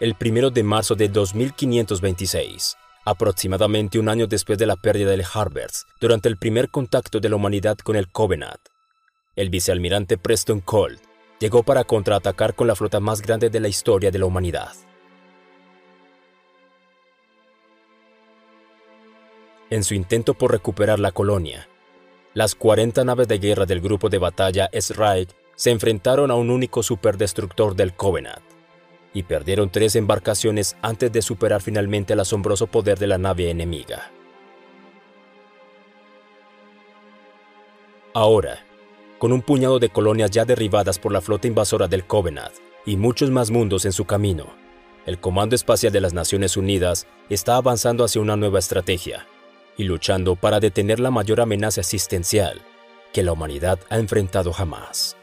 el 1 de marzo de 2526, aproximadamente un año después de la pérdida del Harvest durante el primer contacto de la humanidad con el Covenant. El vicealmirante Preston Colt llegó para contraatacar con la flota más grande de la historia de la humanidad. En su intento por recuperar la colonia, las 40 naves de guerra del grupo de batalla Sraig se enfrentaron a un único superdestructor del Covenant y perdieron tres embarcaciones antes de superar finalmente el asombroso poder de la nave enemiga. Ahora, con un puñado de colonias ya derribadas por la flota invasora del Covenant y muchos más mundos en su camino, el Comando Espacial de las Naciones Unidas está avanzando hacia una nueva estrategia y luchando para detener la mayor amenaza existencial que la humanidad ha enfrentado jamás.